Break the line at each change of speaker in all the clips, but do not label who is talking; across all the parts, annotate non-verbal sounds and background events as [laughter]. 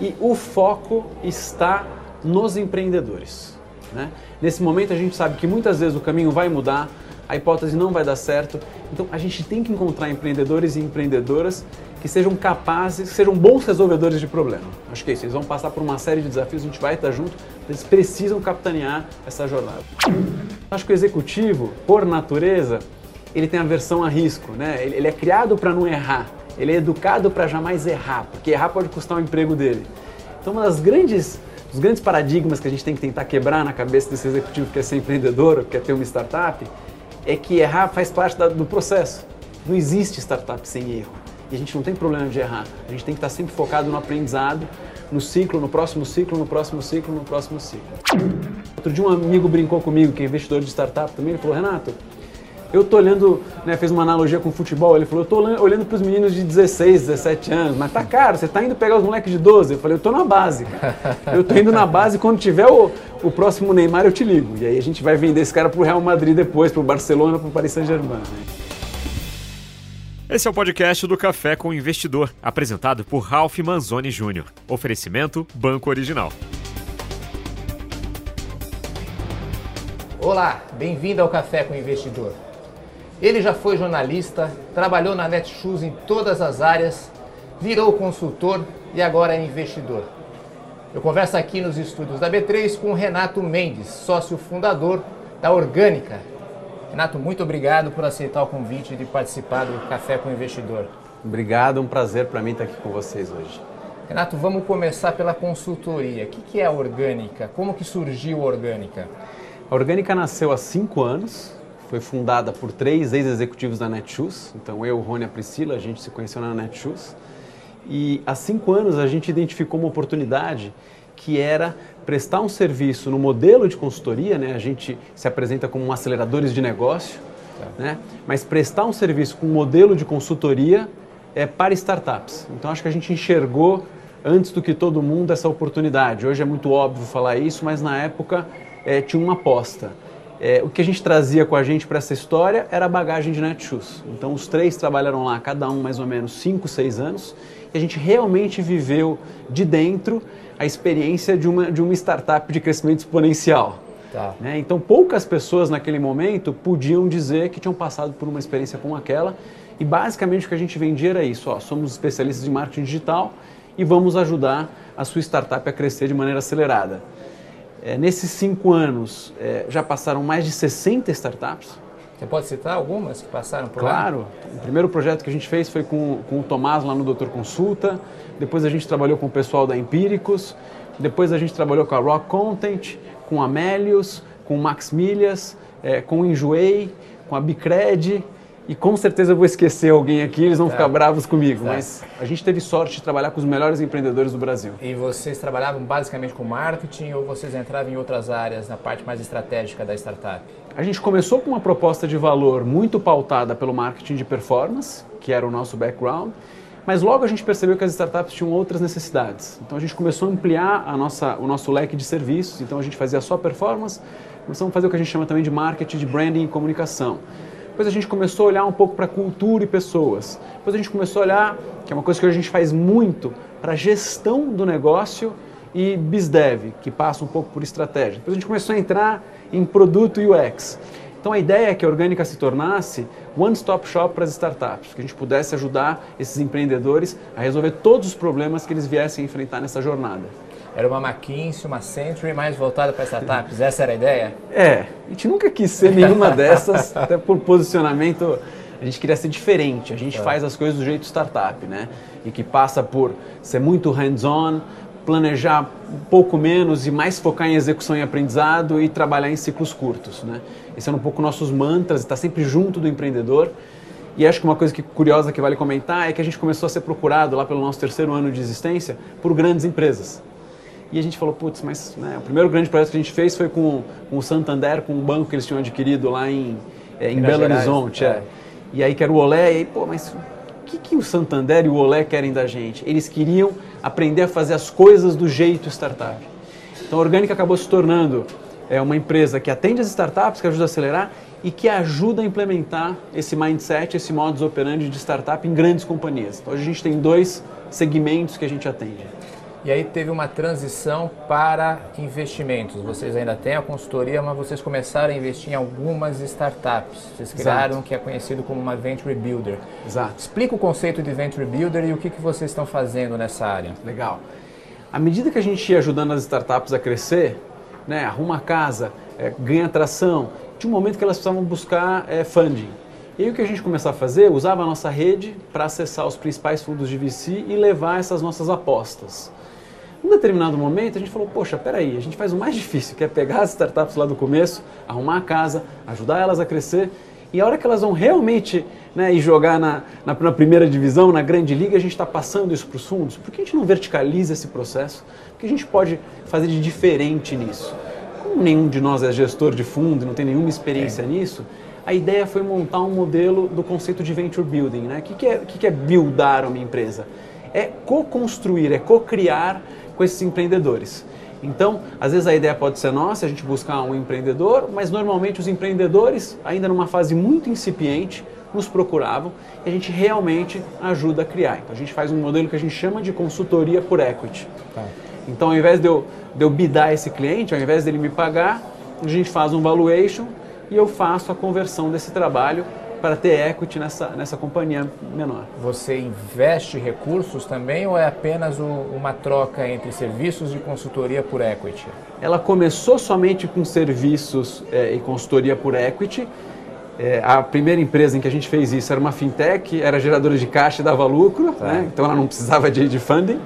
e o foco está nos empreendedores. Né? Nesse momento a gente sabe que muitas vezes o caminho vai mudar, a hipótese não vai dar certo, então a gente tem que encontrar empreendedores e empreendedoras que sejam capazes, que sejam bons resolvedores de problema. Acho que é isso, eles vão passar por uma série de desafios, a gente vai estar junto, eles precisam capitanear essa jornada. Acho que o executivo, por natureza, ele tem aversão a risco, né? ele é criado para não errar, ele é educado para jamais errar, porque errar pode custar o emprego dele. Então, uma das grandes dos grandes paradigmas que a gente tem que tentar quebrar na cabeça desse executivo que quer ser empreendedor, que quer ter uma startup, é que errar faz parte da, do processo. Não existe startup sem erro. E a gente não tem problema de errar. A gente tem que estar sempre focado no aprendizado, no ciclo, no próximo ciclo, no próximo ciclo, no próximo ciclo. Outro dia um amigo brincou comigo, que é investidor de startup também, ele falou, Renato, eu tô olhando, né, fez uma analogia com o futebol, ele falou, eu tô olhando para os meninos de 16, 17 anos, mas tá caro, você tá indo pegar os moleques de 12. Eu falei, eu tô na base. Eu tô indo na base, quando tiver o, o próximo Neymar eu te ligo. E aí a gente vai vender esse cara pro Real Madrid depois, pro Barcelona, pro Paris Saint-Germain. Né?
Esse é o podcast do Café com o Investidor, apresentado por Ralph Manzoni Jr. Oferecimento Banco Original.
Olá, bem-vindo ao Café com o Investidor. Ele já foi jornalista, trabalhou na Netshoes em todas as áreas, virou consultor e agora é investidor. Eu converso aqui nos estúdios da B3 com Renato Mendes, sócio fundador da Orgânica. Renato, muito obrigado por aceitar o convite de participar do Café com o Investidor.
Obrigado, um prazer para mim estar aqui com vocês hoje.
Renato, vamos começar pela consultoria. O que é a Orgânica? Como que surgiu a Orgânica?
A Orgânica nasceu há cinco anos, foi fundada por três ex-executivos da Netshoes. Então, eu, Rony e a Priscila, a gente se conheceu na Netshoes. E há cinco anos a gente identificou uma oportunidade que era prestar um serviço no modelo de consultoria, né? A gente se apresenta como aceleradores de negócio, tá. né? Mas prestar um serviço com um modelo de consultoria é para startups. Então acho que a gente enxergou antes do que todo mundo essa oportunidade. Hoje é muito óbvio falar isso, mas na época é, tinha uma aposta. É, o que a gente trazia com a gente para essa história era a bagagem de Netshoes. Então, os três trabalharam lá, cada um mais ou menos 5, 6 anos, e a gente realmente viveu de dentro a experiência de uma, de uma startup de crescimento exponencial. Tá. Né? Então, poucas pessoas naquele momento podiam dizer que tinham passado por uma experiência como aquela, e basicamente o que a gente vendia era isso: ó, somos especialistas em marketing digital e vamos ajudar a sua startup a crescer de maneira acelerada. É, nesses cinco anos, é, já passaram mais de 60 startups.
Você pode citar algumas que passaram por
claro. lá? Claro. O primeiro projeto que a gente fez foi com, com o Tomás lá no Doutor Consulta. Depois a gente trabalhou com o pessoal da Empíricos. Depois a gente trabalhou com a Rock Content, com a Amélios, com o Max Milhas, é, com o Enjoei, com a Bicred e com certeza eu vou esquecer alguém aqui, eles vão ficar bravos comigo, tá. mas a gente teve sorte de trabalhar com os melhores empreendedores do Brasil.
E vocês trabalhavam basicamente com marketing ou vocês entravam em outras áreas, na parte mais estratégica da startup?
A gente começou com uma proposta de valor muito pautada pelo marketing de performance, que era o nosso background, mas logo a gente percebeu que as startups tinham outras necessidades. Então a gente começou a ampliar a nossa, o nosso leque de serviços, então a gente fazia só performance, começamos a fazer o que a gente chama também de marketing de branding e comunicação. Depois a gente começou a olhar um pouco para cultura e pessoas. Depois a gente começou a olhar, que é uma coisa que a gente faz muito, para gestão do negócio e BizDev, que passa um pouco por estratégia. Depois a gente começou a entrar em produto UX. Então a ideia é que a Orgânica se tornasse one-stop shop para as startups, que a gente pudesse ajudar esses empreendedores a resolver todos os problemas que eles viessem enfrentar nessa jornada.
Era uma McKinsey, uma Century mais voltada para startups. Essa era a ideia?
É, a gente nunca quis ser nenhuma dessas, [laughs] até por posicionamento a gente queria ser diferente. A gente é. faz as coisas do jeito startup, né? E que passa por ser muito hands-on, planejar um pouco menos e mais focar em execução e aprendizado e trabalhar em ciclos curtos, né? Esse é um pouco nossos mantras, está sempre junto do empreendedor. E acho que uma coisa que, curiosa que vale comentar é que a gente começou a ser procurado lá pelo nosso terceiro ano de existência por grandes empresas. E a gente falou, putz, mas né, o primeiro grande projeto que a gente fez foi com, com, o Santander, com um banco que eles tinham adquirido lá em, é, em Belo Gerais, Horizonte. É. É. E aí que era o Olé, e aí, pô, mas o que, que o Santander e o Olé querem da gente? Eles queriam aprender a fazer as coisas do jeito startup. Então a Orgânica acabou se tornando é, uma empresa que atende as startups, que ajuda a acelerar e que ajuda a implementar esse mindset, esse modus operandi de startup em grandes companhias. Então a gente tem dois segmentos que a gente atende.
E aí teve uma transição para investimentos. Vocês ainda têm a consultoria, mas vocês começaram a investir em algumas startups. Vocês criaram o que é conhecido como uma Venture Builder.
Exato.
Explica o conceito de Venture Builder e o que, que vocês estão fazendo nessa área.
Legal. À medida que a gente ia ajudando as startups a crescer, né, arruma casa, é, ganha atração, tinha um momento que elas precisavam buscar é, funding. E aí o que a gente começou a fazer? Usava a nossa rede para acessar os principais fundos de VC e levar essas nossas apostas. Num determinado momento a gente falou, poxa, peraí, a gente faz o mais difícil, que é pegar as startups lá do começo, arrumar a casa, ajudar elas a crescer, e a hora que elas vão realmente né, ir jogar na, na, na, primeira divisão, na grande liga, a gente está passando isso para os fundos. Por que a gente não verticaliza esse processo? O que a gente pode fazer de diferente nisso? Como nenhum de nós é gestor de fundo, não tem nenhuma experiência é. nisso, a ideia foi montar um modelo do conceito de venture building. Né? O que, que, é, que, que é buildar uma empresa? É co-construir, é co-criar com esses empreendedores. Então, às vezes a ideia pode ser nossa, a gente buscar um empreendedor, mas normalmente os empreendedores, ainda numa fase muito incipiente, nos procuravam e a gente realmente ajuda a criar. Então a gente faz um modelo que a gente chama de consultoria por equity. Tá. Então, ao invés de eu, de eu bidar esse cliente, ao invés dele me pagar, a gente faz um valuation e eu faço a conversão desse trabalho para ter equity nessa, nessa companhia menor.
Você investe recursos também ou é apenas o, uma troca entre serviços de consultoria por equity?
Ela começou somente com serviços é, e consultoria por equity. É, a primeira empresa em que a gente fez isso era uma fintech, era geradora de caixa e dava lucro, tá. né? então ela não precisava de, de funding.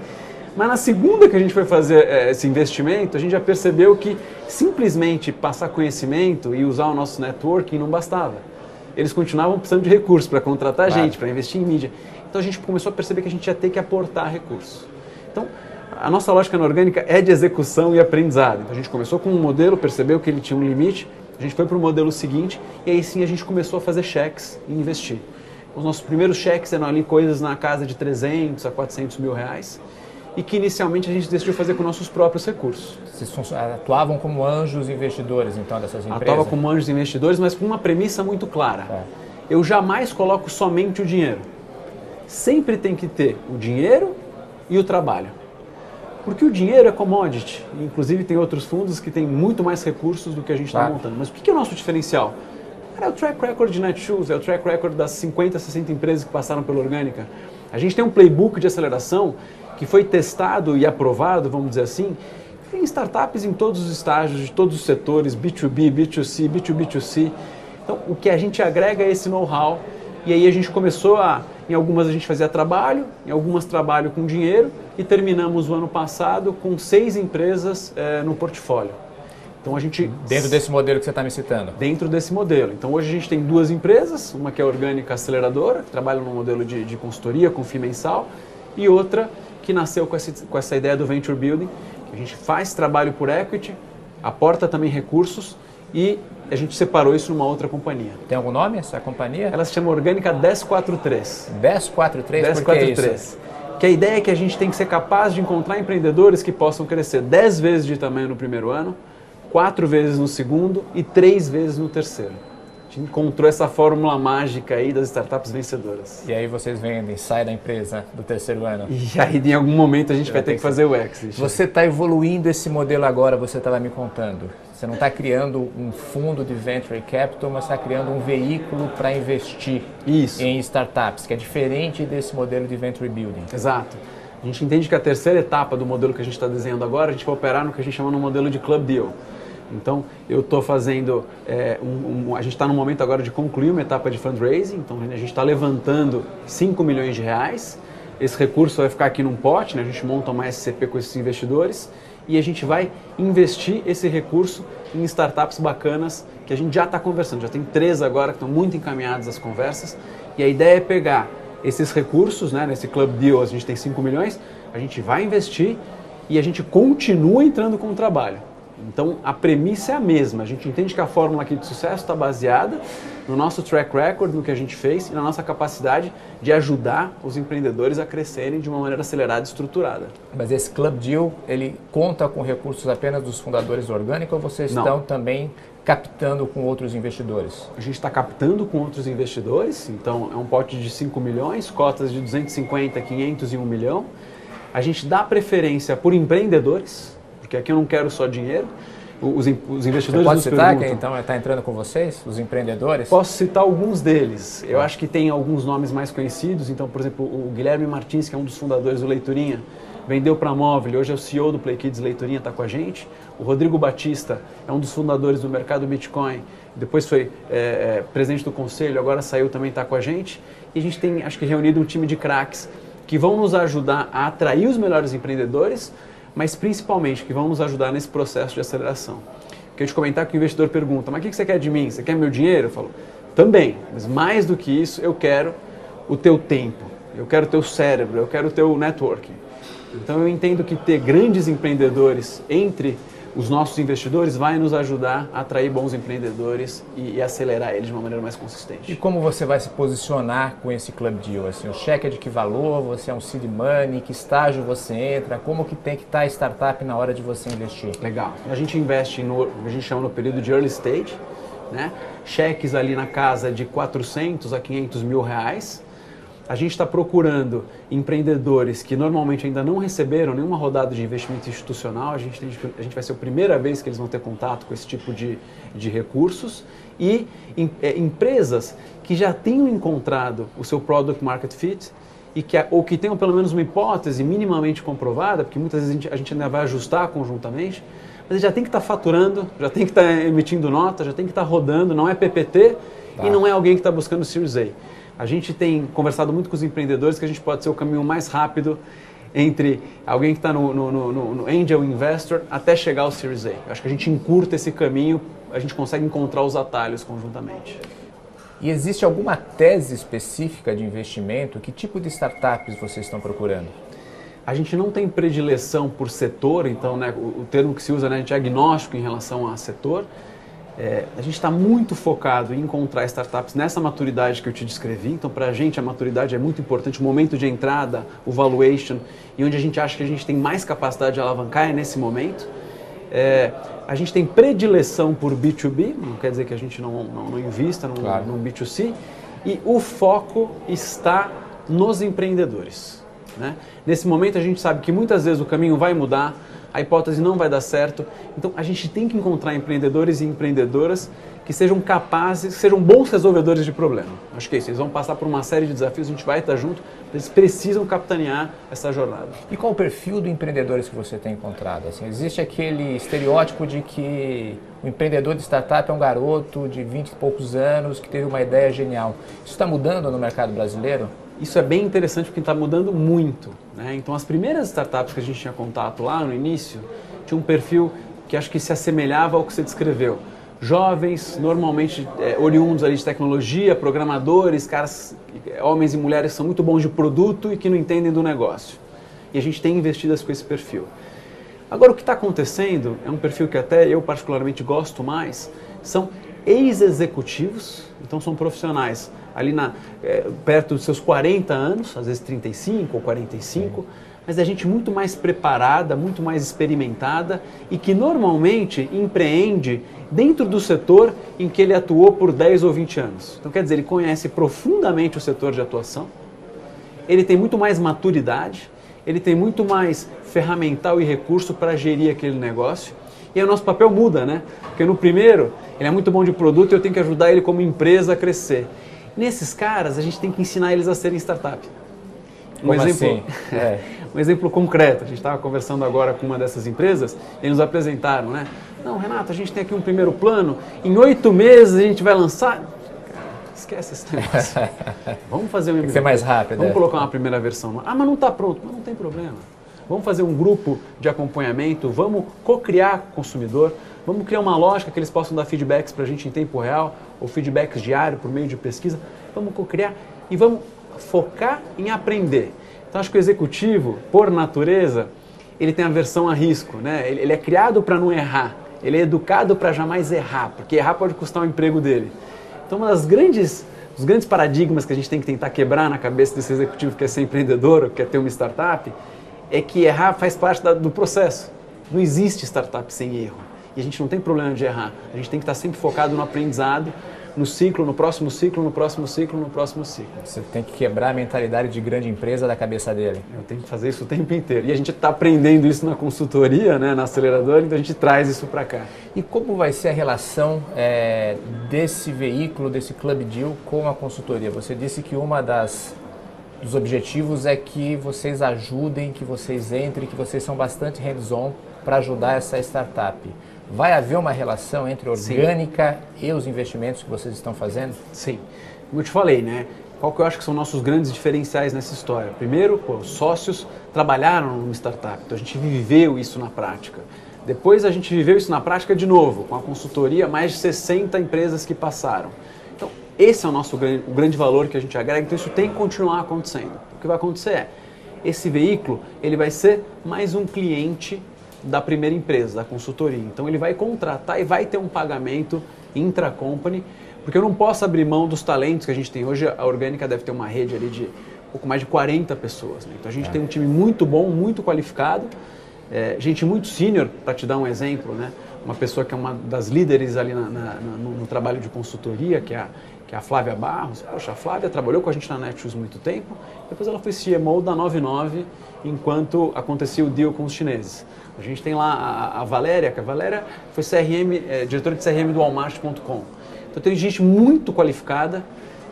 Mas na segunda que a gente foi fazer é, esse investimento, a gente já percebeu que simplesmente passar conhecimento e usar o nosso networking não bastava. Eles continuavam precisando de recursos para contratar claro. gente, para investir em mídia. Então a gente começou a perceber que a gente ia ter que aportar recursos. Então, a nossa lógica na orgânica é de execução e aprendizado. Então a gente começou com um modelo, percebeu que ele tinha um limite, a gente foi para o modelo seguinte e aí sim a gente começou a fazer cheques e investir. Os nossos primeiros cheques eram ali coisas na casa de 300 a 400 mil reais e que inicialmente a gente decidiu fazer com nossos próprios recursos.
Vocês atuavam como anjos investidores, então, dessas empresas?
Atuava como anjos investidores, mas com uma premissa muito clara. É. Eu jamais coloco somente o dinheiro. Sempre tem que ter o dinheiro e o trabalho. Porque o dinheiro é commodity. Inclusive tem outros fundos que têm muito mais recursos do que a gente está claro. montando. Mas o que é o nosso diferencial? é o track record de Netshoes, é o track record das 50, 60 empresas que passaram pela Orgânica. A gente tem um playbook de aceleração que foi testado e aprovado, vamos dizer assim, em startups em todos os estágios, de todos os setores, B2B, B2C, B2B2C. Então, o que a gente agrega é esse know-how e aí a gente começou a, em algumas a gente fazia trabalho, em algumas trabalho com dinheiro e terminamos o ano passado com seis empresas é, no portfólio.
Então a gente dentro desse modelo que você está me citando.
Dentro desse modelo. Então hoje a gente tem duas empresas, uma que é a Orgânica Aceleradora, que trabalha no modelo de, de consultoria com FII mensal, e outra que nasceu com essa, com essa ideia do Venture Building, que a gente faz trabalho por equity, aporta também recursos e a gente separou isso numa outra companhia.
Tem algum nome essa companhia?
Ela se chama Orgânica 1043.
1043? 1043.
Que a ideia é que a gente tem que ser capaz de encontrar empreendedores que possam crescer 10 vezes de tamanho no primeiro ano, 4 vezes no segundo e 3 vezes no terceiro gente encontrou essa fórmula mágica aí das startups vencedoras.
E aí vocês vendem, sai da empresa do terceiro ano.
E aí em algum momento a gente vai ter que, que fazer o exit.
Você está evoluindo esse modelo agora, você estava me contando. Você não está criando um fundo de venture capital, mas está criando um veículo para investir
Isso.
em startups, que é diferente desse modelo de venture building.
Exato. A gente entende que a terceira etapa do modelo que a gente está desenhando agora, a gente vai operar no que a gente chama no modelo de club deal. Então, eu estou fazendo. É, um, um, a gente está no momento agora de concluir uma etapa de fundraising, então a gente está levantando 5 milhões de reais. Esse recurso vai ficar aqui num pote, né? a gente monta uma SCP com esses investidores e a gente vai investir esse recurso em startups bacanas que a gente já está conversando. Já tem três agora que estão muito encaminhadas as conversas. E a ideia é pegar esses recursos, né? nesse Club Deal a gente tem 5 milhões, a gente vai investir e a gente continua entrando com o trabalho. Então a premissa é a mesma. A gente entende que a fórmula aqui de sucesso está baseada no nosso track record, no que a gente fez e na nossa capacidade de ajudar os empreendedores a crescerem de uma maneira acelerada e estruturada.
Mas esse Club Deal, ele conta com recursos apenas dos fundadores orgânicos ou vocês Não. estão também captando com outros investidores?
A gente está captando com outros investidores, então é um pote de 5 milhões, cotas de 250, 500 e 1 milhão. A gente dá preferência por empreendedores, porque aqui eu não quero só dinheiro. Os, os investidores
Você pode citar
perguntam,
quem então está entrando com vocês, os empreendedores?
Posso citar alguns deles. Eu acho que tem alguns nomes mais conhecidos. Então, por exemplo, o Guilherme Martins, que é um dos fundadores do Leiturinha, vendeu para a Móvel, hoje é o CEO do Play Kids Leiturinha, está com a gente. O Rodrigo Batista é um dos fundadores do mercado Bitcoin, depois foi é, é, presidente do conselho, agora saiu também, está com a gente. E a gente tem, acho que, reunido um time de craques que vão nos ajudar a atrair os melhores empreendedores, mas principalmente que vão nos ajudar nesse processo de aceleração. Queria te comentar que o investidor pergunta, mas o que você quer de mim? Você quer meu dinheiro? Eu falo, também, mas mais do que isso, eu quero o teu tempo, eu quero o teu cérebro, eu quero o teu networking. Então eu entendo que ter grandes empreendedores entre os nossos investidores vai nos ajudar a atrair bons empreendedores e, e, acelerar eles de uma maneira mais consistente.
E como você vai se posicionar com esse Club Deal? Assim, o cheque é de que valor? Você é um seed money? Que estágio você entra? Como que tem que estar a startup na hora de você investir?
Legal. A gente investe no, a gente chama no período de early stage, né? Cheques ali na casa de 400 a 500 mil reais a gente está procurando empreendedores que normalmente ainda não receberam nenhuma rodada de investimento institucional. A gente, tem, a gente vai ser a primeira vez que eles vão ter contato com esse tipo de, de recursos. E em, é, empresas que já tenham encontrado o seu product market fit e que, ou que tenham pelo menos uma hipótese minimamente comprovada, porque muitas vezes a gente, a gente ainda vai ajustar conjuntamente, mas já tem que estar tá faturando, já tem que estar tá emitindo nota, já tem que estar tá rodando, não é PPT tá. e não é alguém que está buscando Series A. A gente tem conversado muito com os empreendedores que a gente pode ser o caminho mais rápido entre alguém que está no, no, no, no, Angel Investor até chegar ao Series A. Eu acho que a gente encurta esse caminho, a gente consegue encontrar os atalhos conjuntamente.
E existe alguma tese específica de investimento? Que tipo de startups vocês estão procurando?
A gente não tem predileção por setor, então né, o, o termo que se usa, né, a gente é agnóstico em relação a setor. É, a gente está muito focado em encontrar startups nessa maturidade que eu te descrevi. Então, para a gente, a maturidade é muito importante. O momento de entrada, o valuation, e onde a gente acha que a gente tem mais capacidade de alavancar é nesse momento. É, a gente tem predileção por B2B, não quer dizer que a gente não, não, não invista no, claro. no B2C. E o foco está nos empreendedores. Né? Nesse momento, a gente sabe que muitas vezes o caminho vai mudar a hipótese não vai dar certo. Então a gente tem que encontrar empreendedores e empreendedoras que sejam capazes, sejam bons resolvedores de problema. Acho que é isso. Eles vão passar por uma série de desafios, a gente vai estar junto, eles precisam capitanear essa jornada.
E qual o perfil do empreendedores que você tem encontrado? Assim, existe aquele estereótipo de que o empreendedor de startup é um garoto de 20 e poucos anos que teve uma ideia genial. Isso está mudando no mercado brasileiro?
Isso é bem interessante porque está mudando muito. Né? Então, as primeiras startups que a gente tinha contato lá no início tinha um perfil que acho que se assemelhava ao que você descreveu. Jovens, normalmente é, oriundos ali de tecnologia, programadores, caras, homens e mulheres que são muito bons de produto e que não entendem do negócio. E a gente tem investidas com esse perfil. Agora, o que está acontecendo é um perfil que até eu particularmente gosto mais, são ex-executivos, então são profissionais ali na, é, perto dos seus 40 anos, às vezes 35 ou 45, mas é gente muito mais preparada, muito mais experimentada e que normalmente empreende dentro do setor em que ele atuou por 10 ou 20 anos. Então, quer dizer, ele conhece profundamente o setor de atuação, ele tem muito mais maturidade, ele tem muito mais ferramental e recurso para gerir aquele negócio. E aí o nosso papel muda, né? Porque no primeiro, ele é muito bom de produto e eu tenho que ajudar ele como empresa a crescer. Nesses caras, a gente tem que ensinar eles a serem startup.
Um Como exemplo,
assim? [laughs] é. um exemplo concreto. A gente estava conversando agora com uma dessas empresas e nos apresentaram, né? Não, Renato, a gente tem aqui um primeiro plano. Em oito meses a gente vai lançar. Cara, esquece esse negócio. [laughs] Vamos fazer um.
Tem que ser mais rápido.
Vamos é. colocar uma primeira versão. Ah, mas não está pronto. Mas não tem problema. Vamos fazer um grupo de acompanhamento. Vamos co-criar consumidor. Vamos criar uma lógica que eles possam dar feedbacks para a gente em tempo real ou feedbacks diários por meio de pesquisa. Vamos co-criar e vamos focar em aprender. Então acho que o executivo, por natureza, ele tem a versão a risco, né? Ele, é criado para não errar, ele é educado para jamais errar, porque errar pode custar o emprego dele. Então uma das grandes os grandes paradigmas que a gente tem que tentar quebrar na cabeça desse executivo que quer ser empreendedor ou quer ter uma startup é que errar faz parte da, do processo. Não existe startup sem erro. E a gente não tem problema de errar. A gente tem que estar sempre focado no aprendizado, no ciclo, no próximo ciclo, no próximo ciclo, no próximo ciclo.
Você tem que quebrar a mentalidade de grande empresa da cabeça dele.
Eu tenho que fazer isso o tempo inteiro. E a gente está aprendendo isso na consultoria, né, na aceleradora, então a gente traz isso para cá.
E como vai ser a relação é, desse veículo, desse Club Deal com a consultoria? Você disse que uma das dos objetivos é que vocês ajudem, que vocês entrem, que vocês são bastante hands-on para ajudar essa startup. Vai haver uma relação entre orgânica Sim. e os investimentos que vocês estão fazendo?
Sim. Como eu te falei, né? Qual que eu acho que são nossos grandes diferenciais nessa história? Primeiro, pô, os sócios trabalharam numa startup, então a gente viveu isso na prática. Depois a gente viveu isso na prática de novo, com a consultoria, mais de 60 empresas que passaram. Esse é o nosso grande, o grande valor que a gente agrega, então isso tem que continuar acontecendo. O que vai acontecer é, esse veículo ele vai ser mais um cliente da primeira empresa, da consultoria. Então ele vai contratar e vai ter um pagamento intra-company, porque eu não posso abrir mão dos talentos que a gente tem hoje. A Orgânica deve ter uma rede ali de um pouco mais de 40 pessoas. Né? Então a gente é. tem um time muito bom, muito qualificado, é, gente muito sênior, para te dar um exemplo, né? uma pessoa que é uma das líderes ali na, na, no, no, trabalho de consultoria, que é a que é a Flávia Barros. Poxa, a Flávia trabalhou com a gente na Netshoes muito tempo, depois ela foi CMO da 99 enquanto acontecia o deal com os chineses. A gente tem lá a, a Valéria, que a Valéria foi CRM, é, diretora de CRM do Walmart.com. Então tem gente muito qualificada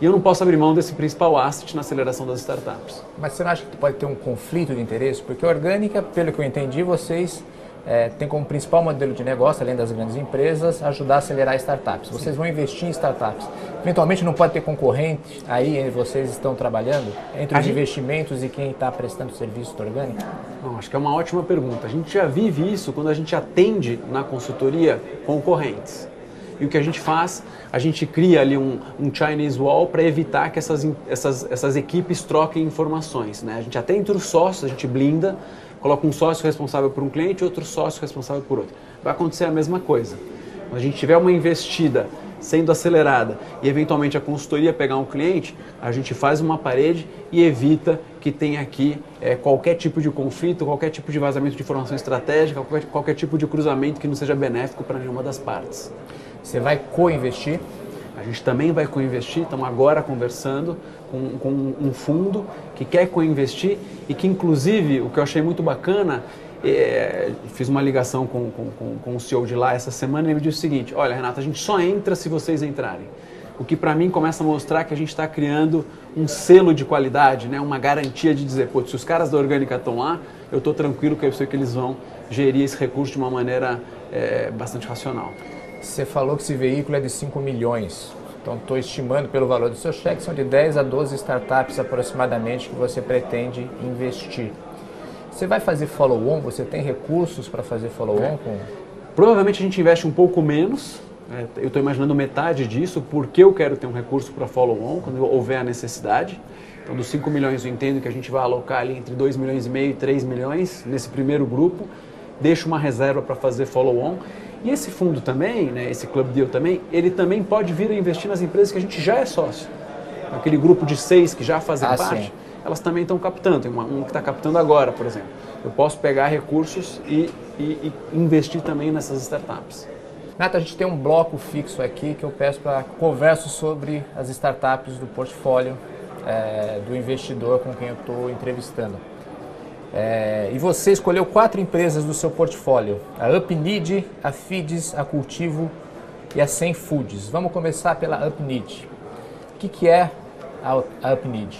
e eu não posso abrir mão desse principal asset na aceleração das startups.
Mas você não acha que pode ter um conflito de interesse? Porque orgânica, pelo que eu entendi, vocês é, tem como principal modelo de negócio, além das grandes empresas, ajudar a acelerar startups. Vocês vão investir em startups. Eventualmente não pode ter concorrente aí onde vocês estão trabalhando, entre os gente... investimentos e quem está prestando serviço orgânico?
Não, acho que é uma ótima pergunta. A gente já vive isso quando a gente atende na consultoria concorrentes. E o que a gente faz, a gente cria ali um, um Chinese Wall para evitar que essas, essas, essas equipes troquem informações. Né? A gente até entre os sócios, a gente blinda coloca um sócio responsável por um cliente outro sócio responsável por outro. Vai acontecer a mesma coisa. Quando a gente tiver uma investida sendo acelerada e eventualmente a consultoria pegar um cliente, a gente faz uma parede e evita que tenha aqui é, qualquer tipo de conflito, qualquer tipo de vazamento de informação estratégica, qualquer, qualquer tipo de cruzamento que não seja benéfico para nenhuma das partes.
Você vai co-investir?
A gente também vai co-investir, estamos agora conversando com, com um fundo que quer co-investir e que, inclusive, o que eu achei muito bacana, é, fiz uma ligação com, com, com, o CEO de lá essa semana e ele me disse o seguinte: Olha, Renata, a gente só entra se vocês entrarem. O que para mim começa a mostrar que a gente está criando um selo de qualidade, né? uma garantia de dizer, pô, se os caras da Orgânica estão lá, eu estou tranquilo que eu sei que eles vão gerir esse recurso de uma maneira é, bastante racional.
Você falou que esse veículo é de 5 milhões. Então, estou estimando pelo valor do seu cheque, são de 10 a 12 startups aproximadamente que você pretende investir. Você vai fazer follow-on? Você tem recursos para fazer follow-on? Com...
Provavelmente a gente investe um pouco menos. Né? Eu estou imaginando metade disso, porque eu quero ter um recurso para follow-on quando houver a necessidade. Então, dos 5 milhões, eu entendo que a gente vai alocar ali entre 2 milhões e meio e 3 milhões nesse primeiro grupo. Deixo uma reserva para fazer follow-on. E esse fundo também, né, esse Club Deal também, ele também pode vir a investir nas empresas que a gente já é sócio. Aquele grupo de seis que já fazem ah, parte, sim. elas também estão captando. Tem uma, um que está captando agora, por exemplo. Eu posso pegar recursos e, e, e investir também nessas startups.
Nata, a gente tem um bloco fixo aqui que eu peço para converso sobre as startups do portfólio é, do investidor com quem eu estou entrevistando. É, e você escolheu quatro empresas do seu portfólio: a UpNeed, a Feeds, a Cultivo e a Sem Foods. Vamos começar pela UpNeed. O que, que é a UpNeed?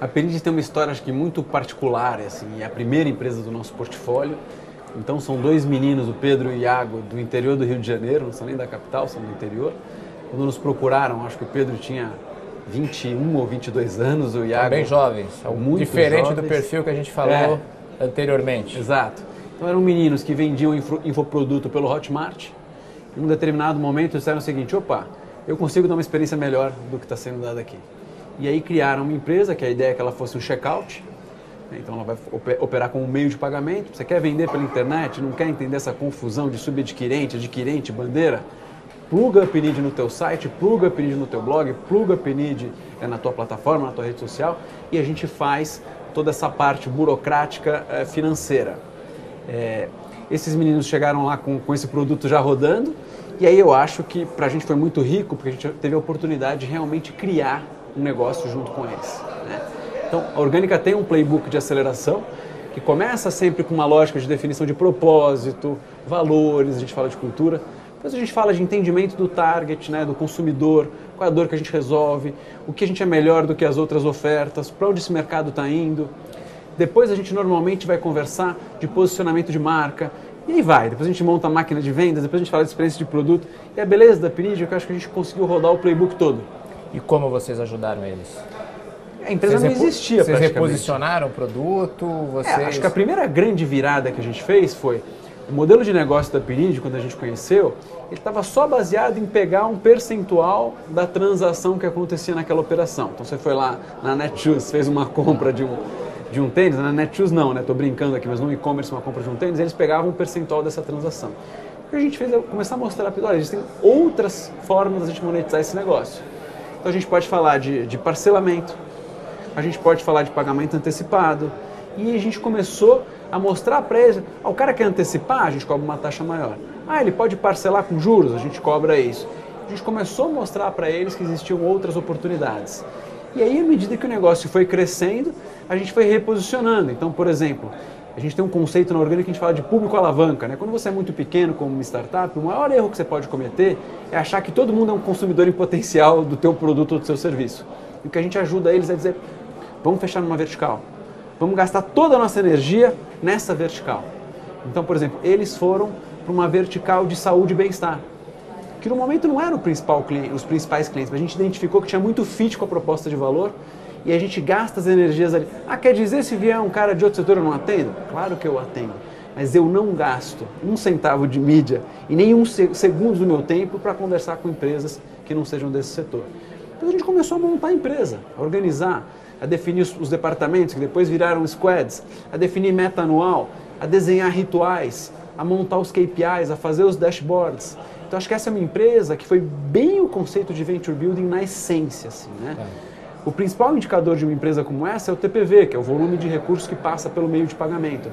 A UpNeed tem uma história acho que muito particular, assim, é a primeira empresa do nosso portfólio. Então são dois meninos, o Pedro e o Iago, do interior do Rio de Janeiro, não são nem da capital, são do interior. Quando nos procuraram, acho que o Pedro tinha 21 ou 22 anos, o Iago.
bem jovens, muito diferente jovens. do perfil que a gente falou é. anteriormente.
Exato. Então eram meninos que vendiam infoproduto pelo Hotmart. Em um determinado momento disseram o seguinte: opa, eu consigo dar uma experiência melhor do que está sendo dado aqui. E aí criaram uma empresa que a ideia é que ela fosse um checkout. Né? Então ela vai operar como um meio de pagamento. Você quer vender pela internet, não quer entender essa confusão de subadquirente, adquirente, bandeira? Pluga PNID no teu site, pluga PNID no teu blog, pluga PNID é, na tua plataforma, na tua rede social e a gente faz toda essa parte burocrática é, financeira. É, esses meninos chegaram lá com, com esse produto já rodando E aí eu acho que para a gente foi muito rico, porque a gente teve a oportunidade de realmente criar um negócio junto com eles. Né? Então, a Orgânica tem um playbook de aceleração que começa sempre com uma lógica de definição de propósito, valores, a gente fala de cultura. Depois a gente fala de entendimento do target, né, do consumidor, qual é a dor que a gente resolve, o que a gente é melhor do que as outras ofertas, para onde esse mercado está indo. Depois a gente normalmente vai conversar de posicionamento de marca, e aí vai. Depois a gente monta a máquina de vendas, depois a gente fala de experiência de produto. E a beleza da Piridia é que eu acho que a gente conseguiu rodar o playbook todo.
E como vocês ajudaram eles?
A empresa
vocês
não existia
Vocês reposicionaram o produto? Vocês...
É, acho que a primeira grande virada que a gente fez foi o modelo de negócio da Piridio, quando a gente conheceu, ele estava só baseado em pegar um percentual da transação que acontecia naquela operação. Então você foi lá na Netshoes, fez uma compra de um, de um tênis, na Netshoes não, né? Estou brincando aqui, mas no e-commerce uma compra de um tênis, eles pegavam um percentual dessa transação. O que a gente fez é começar a mostrar para olha, existem outras formas de a gente monetizar esse negócio. Então a gente pode falar de, de parcelamento, a gente pode falar de pagamento antecipado, e a gente começou a mostrar para eles, ah, o cara quer antecipar, a gente cobra uma taxa maior. Ah, ele pode parcelar com juros, a gente cobra isso. A gente começou a mostrar para eles que existiam outras oportunidades. E aí, à medida que o negócio foi crescendo, a gente foi reposicionando. Então, por exemplo, a gente tem um conceito na Orgânica que a gente fala de público alavanca. Né? Quando você é muito pequeno como uma startup, o maior erro que você pode cometer é achar que todo mundo é um consumidor em potencial do teu produto ou do seu serviço. E o que a gente ajuda eles é dizer, vamos fechar numa vertical. Vamos gastar toda a nossa energia nessa vertical. Então, por exemplo, eles foram para uma vertical de saúde e bem-estar, que no momento não era o principal cliente, os principais clientes, mas a gente identificou que tinha muito fit com a proposta de valor e a gente gasta as energias ali. Ah, quer dizer se vier um cara de outro setor eu não atendo? Claro que eu atendo, mas eu não gasto um centavo de mídia e nem um segundo do meu tempo para conversar com empresas que não sejam desse setor. Então a gente começou a montar a empresa, a organizar, a definir os, os departamentos, que depois viraram squads, a definir meta anual, a desenhar rituais, a montar os KPIs, a fazer os dashboards. Então acho que essa é uma empresa que foi bem o conceito de venture building na essência, assim, né? É. O principal indicador de uma empresa como essa é o TPV, que é o volume de recursos que passa pelo meio de pagamento.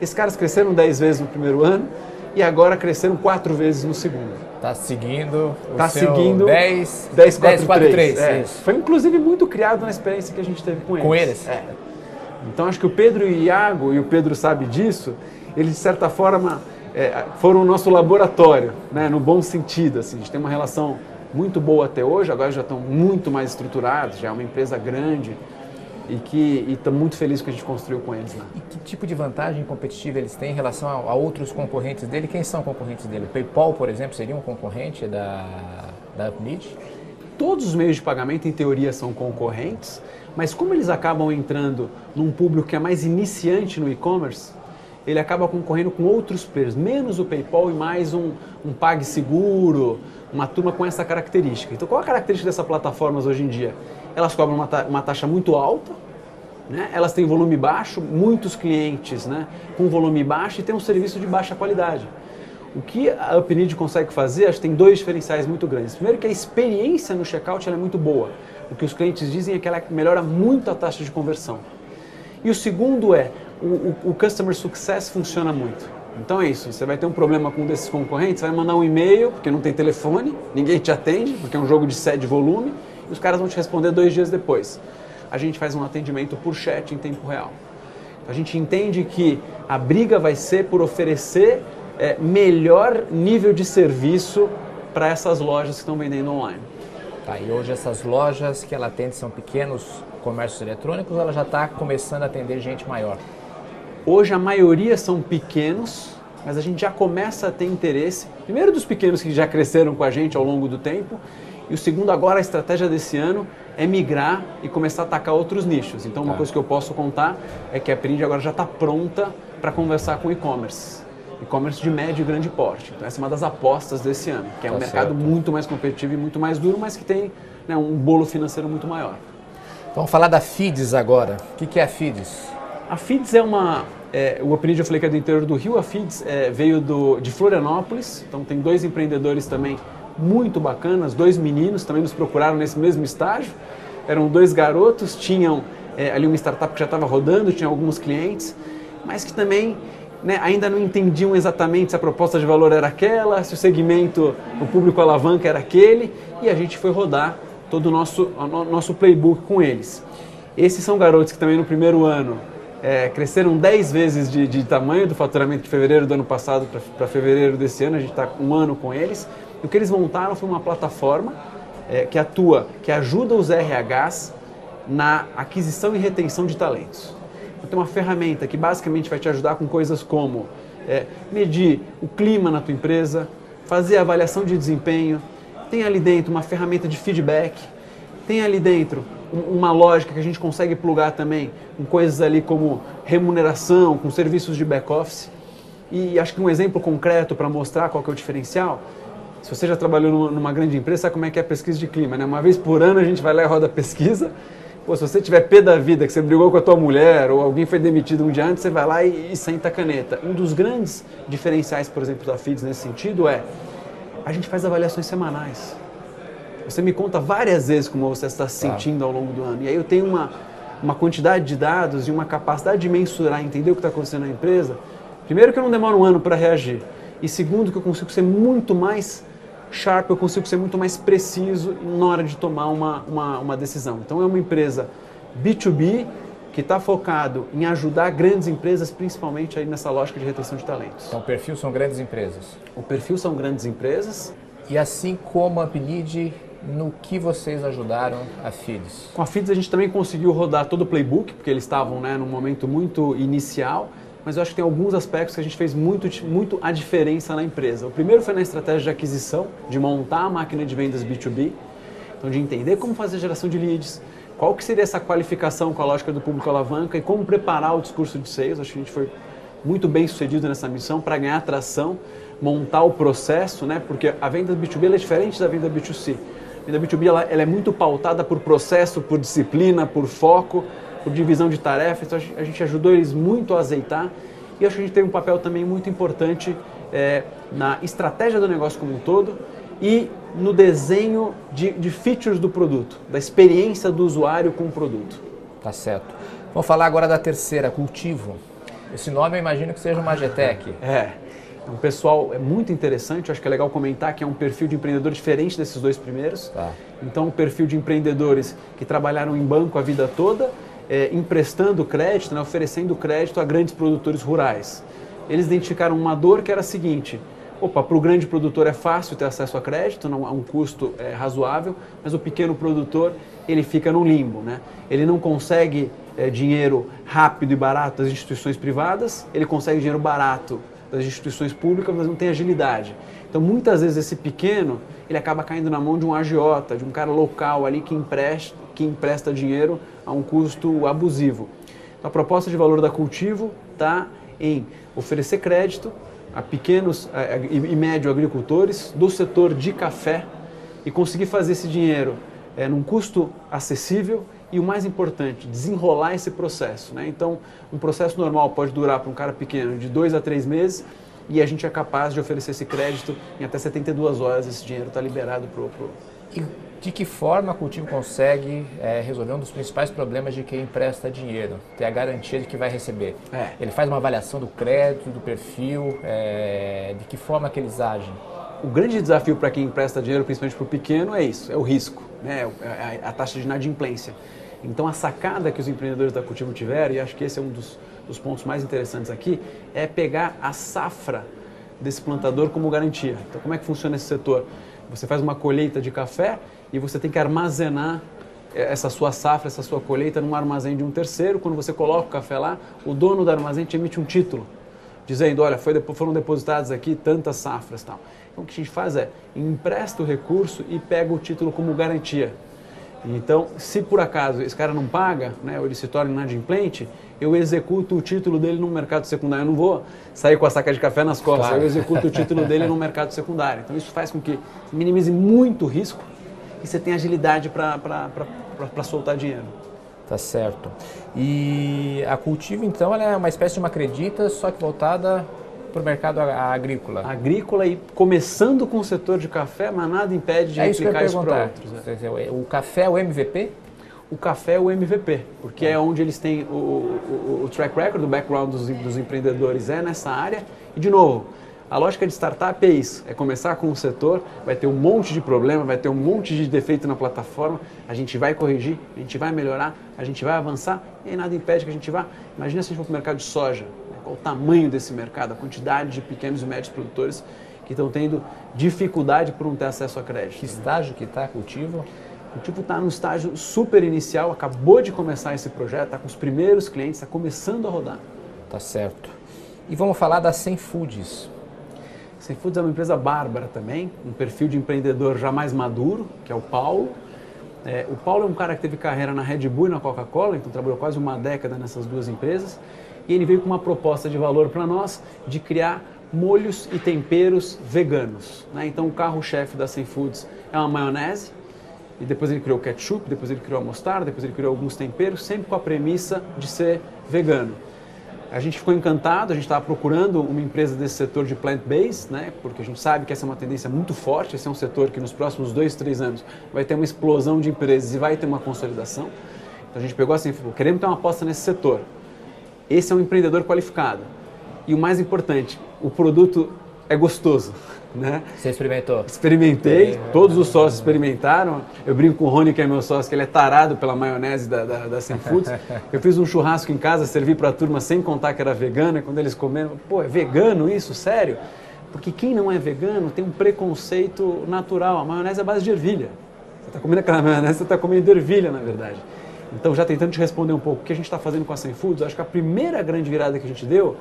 Esses caras cresceram 10 vezes no primeiro ano e agora cresceram 4 vezes no segundo.
Está seguindo o
tá
seu
seguindo
10,
10, 4, 4 3.
3
é. Foi inclusive muito criado na experiência que a gente teve com eles.
Com eles?
É. Então acho que o Pedro e o Iago, e o Pedro sabe disso, eles de certa forma é, foram o nosso laboratório, né, no bom sentido. Assim, a gente tem uma relação muito boa até hoje, agora já estão muito mais estruturados, já é uma empresa grande e que estou muito feliz com o que a gente construiu com eles lá.
E que tipo de vantagem competitiva eles têm em relação a, a outros concorrentes dele? Quem são concorrentes dele? O PayPal, por exemplo, seria um concorrente da, da UpNeed?
Todos os meios de pagamento, em teoria, são concorrentes, mas como eles acabam entrando num público que é mais iniciante no e-commerce, ele acaba concorrendo com outros players, menos o PayPal e mais um, um PagSeguro, uma turma com essa característica. Então, qual a característica dessas plataformas hoje em dia? Elas cobram uma, ta uma taxa muito alta, né? elas têm volume baixo, muitos clientes né? com volume baixo e tem um serviço de baixa qualidade. O que a UpNeed consegue fazer, acho que tem dois diferenciais muito grandes. Primeiro que a experiência no checkout é muito boa. O que os clientes dizem é que ela melhora muito a taxa de conversão. E o segundo é, o, o, o Customer Success funciona muito. Então é isso, você vai ter um problema com um desses concorrentes, vai mandar um e-mail, porque não tem telefone, ninguém te atende, porque é um jogo de sede volume, os caras vão te responder dois dias depois. A gente faz um atendimento por chat em tempo real. A gente entende que a briga vai ser por oferecer é, melhor nível de serviço para essas lojas que estão vendendo online.
Tá, e hoje essas lojas que ela atende são pequenos comércios eletrônicos ou ela já está começando a atender gente maior?
Hoje a maioria são pequenos, mas a gente já começa a ter interesse, primeiro dos pequenos que já cresceram com a gente ao longo do tempo, e o segundo agora a estratégia desse ano é migrar e começar a atacar outros nichos. Então uma tá. coisa que eu posso contar é que a Print agora já está pronta para conversar com e-commerce. E-commerce de médio e grande porte. Então essa é uma das apostas desse ano, que é tá um mercado certo. muito mais competitivo e muito mais duro, mas que tem né, um bolo financeiro muito maior.
Vamos falar da FIDES agora. O que é a FIDES?
A FIDS é uma. É, o Aprendiz eu falei que é do interior do Rio, a FIDS é, veio do, de Florianópolis, então tem dois empreendedores também muito bacanas, dois meninos também nos procuraram nesse mesmo estágio. Eram dois garotos, tinham é, ali uma startup que já estava rodando, tinha alguns clientes, mas que também né, ainda não entendiam exatamente se a proposta de valor era aquela, se o segmento, o público alavanca era aquele, e a gente foi rodar todo o nosso, o nosso playbook com eles. Esses são garotos que também no primeiro ano é, cresceram 10 vezes de, de, tamanho do faturamento de fevereiro do ano passado para fevereiro desse ano, a gente está um ano com eles. E o que eles montaram foi uma plataforma é, que atua, que ajuda os RHs na aquisição e retenção de talentos. Então, tem uma ferramenta que basicamente vai te ajudar com coisas como é, medir o clima na tua empresa, fazer avaliação de desempenho, tem ali dentro uma ferramenta de feedback, tem ali dentro uma lógica que a gente consegue plugar também com coisas ali como remuneração, com serviços de back-office. E acho que um exemplo concreto para mostrar qual que é o diferencial, se você já trabalhou numa grande empresa, sabe como é que é a pesquisa de clima, né? Uma vez por ano a gente vai lá e roda a pesquisa. Pô, se você tiver pé da vida, que você brigou com a tua mulher ou alguém foi demitido um dia antes, você vai lá e, e senta a caneta. Um dos grandes diferenciais, por exemplo, da FIDS nesse sentido é a gente faz avaliações semanais. Você me conta várias vezes como você está se tá. sentindo ao longo do ano. E aí eu tenho uma, uma quantidade de dados e uma capacidade de mensurar, entender o que está acontecendo na empresa. Primeiro que eu não demoro um ano para reagir. E segundo que eu consigo ser muito mais sharp, eu consigo ser muito mais preciso na hora de tomar uma, uma, uma decisão. Então é uma empresa B2B que está focado em ajudar grandes empresas, principalmente aí nessa lógica de retenção de talentos.
Então o perfil são grandes empresas.
O perfil são grandes empresas.
E assim como a Uplead no que vocês ajudaram a FIDS?
Com a FIDS a gente também conseguiu rodar todo o playbook, porque eles estavam né, num momento muito inicial, mas eu acho que tem alguns aspectos que a gente fez muito, muito a diferença na empresa. O primeiro foi na estratégia de aquisição, de montar a máquina de vendas B2B, então de entender como fazer geração de leads, qual que seria essa qualificação com a lógica do público alavanca e como preparar o discurso de sales. Acho que a gente foi muito bem sucedido nessa missão para ganhar atração, montar o processo, né? porque a venda B2B é diferente da venda B2C. A venda B2B ela, ela é muito pautada por processo, por disciplina, por foco, por divisão de tarefas. Então a gente ajudou eles muito a azeitar e acho que a gente tem um papel também muito importante é, na estratégia do negócio como um todo e no desenho de, de features do produto, da experiência do usuário com o produto.
Tá certo. Vamos falar agora da terceira, cultivo. Esse nome eu imagino que seja uma Getec.
É. [laughs] É um pessoal é muito interessante, acho que é legal comentar que é um perfil de empreendedor diferente desses dois primeiros. Tá. Então, um perfil de empreendedores que trabalharam em banco a vida toda, é, emprestando crédito, né, oferecendo crédito a grandes produtores rurais. Eles identificaram uma dor que era a seguinte: opa, para o grande produtor é fácil ter acesso a crédito, não a um custo é, razoável, mas o pequeno produtor ele fica no limbo, né? Ele não consegue é, dinheiro rápido e barato das instituições privadas, ele consegue dinheiro barato das instituições públicas, mas não tem agilidade. Então, muitas vezes esse pequeno, ele acaba caindo na mão de um agiota, de um cara local ali que empresta, que empresta dinheiro a um custo abusivo. Então, a proposta de valor da Cultivo está em oferecer crédito a pequenos e médio agricultores do setor de café e conseguir fazer esse dinheiro é, num custo acessível e o mais importante, desenrolar esse processo. Né? Então, um processo normal pode durar para um cara pequeno de dois a três meses e a gente é capaz de oferecer esse crédito em até 72 horas, esse dinheiro está liberado para o... Pro...
E de que forma a Cultivo consegue é, resolver um dos principais problemas de quem empresta dinheiro? Ter a garantia de que vai receber. É. Ele faz uma avaliação do crédito, do perfil, é, de que forma que eles agem?
O grande desafio para quem empresta dinheiro, principalmente para o pequeno, é isso, é o risco, né? É a, a taxa de inadimplência. Então a sacada que os empreendedores da Cultivo tiveram, e acho que esse é um dos, dos pontos mais interessantes aqui, é pegar a safra desse plantador como garantia. Então como é que funciona esse setor? Você faz uma colheita de café e você tem que armazenar essa sua safra, essa sua colheita num armazém de um terceiro. Quando você coloca o café lá, o dono do armazém te emite um título, dizendo, olha, foi, foram depositados aqui tantas safras tal. Então o que a gente faz é empresta o recurso e pega o título como garantia. Então, se por acaso esse cara não paga, né, ou ele se torna inadimplente, eu executo o título dele no mercado secundário. Eu não vou sair com a saca de café nas costas, claro. eu executo o título dele no mercado secundário. Então, isso faz com que minimize muito o risco e você tenha agilidade para soltar dinheiro.
Tá certo. E a Cultivo, então, ela é uma espécie de uma acredita, só que voltada para o mercado agrícola?
Agrícola e começando com o setor de café, mas nada impede de é
replicar isso, isso para outros. Né? O café é o MVP?
O café é o MVP, porque é onde eles têm o, o, o track record, o background dos, dos empreendedores é nessa área. E, de novo, a lógica de startup é isso, é começar com um setor, vai ter um monte de problema, vai ter um monte de defeito na plataforma, a gente vai corrigir, a gente vai melhorar, a gente vai avançar e aí nada impede que a gente vá. Imagina se a gente for para o mercado de soja, né? qual o tamanho desse mercado, a quantidade de pequenos e médios produtores que estão tendo dificuldade por não ter acesso a crédito.
Que estágio que está cultivo?
O tipo está no estágio super inicial, acabou de começar esse projeto, está com os primeiros clientes, está começando a rodar.
Tá certo. E vamos falar da 100 Foods.
Sem Foods é uma empresa bárbara também, um perfil de empreendedor já mais maduro, que é o Paulo. É, o Paulo é um cara que teve carreira na Red Bull e na Coca-Cola, então trabalhou quase uma década nessas duas empresas. E ele veio com uma proposta de valor para nós de criar molhos e temperos veganos. Né? Então o carro-chefe da Sem Foods é uma maionese, e depois ele criou o ketchup, depois ele criou a mostarda, depois ele criou alguns temperos, sempre com a premissa de ser vegano. A gente ficou encantado, a gente estava procurando uma empresa desse setor de plant-based, né? porque a gente sabe que essa é uma tendência muito forte, esse é um setor que nos próximos dois, três anos vai ter uma explosão de empresas e vai ter uma consolidação. Então a gente pegou assim, falou, queremos ter uma aposta nesse setor. Esse é um empreendedor qualificado. E o mais importante, o produto é gostoso. Né?
Você experimentou?
Experimentei, todos os sócios experimentaram. Eu brinco com o Rony, que é meu sócio, que ele é tarado pela maionese da, da, da Sem Foods. [laughs] Eu fiz um churrasco em casa, servi para a turma sem contar que era vegano, e quando eles comeram, pô, é vegano isso? Sério? Porque quem não é vegano tem um preconceito natural. A maionese é a base de ervilha. Você está comendo aquela [laughs] maionese, você está comendo ervilha, na verdade. Então, já tentando te responder um pouco o que a gente está fazendo com a Sem Foods, acho que a primeira grande virada que a gente deu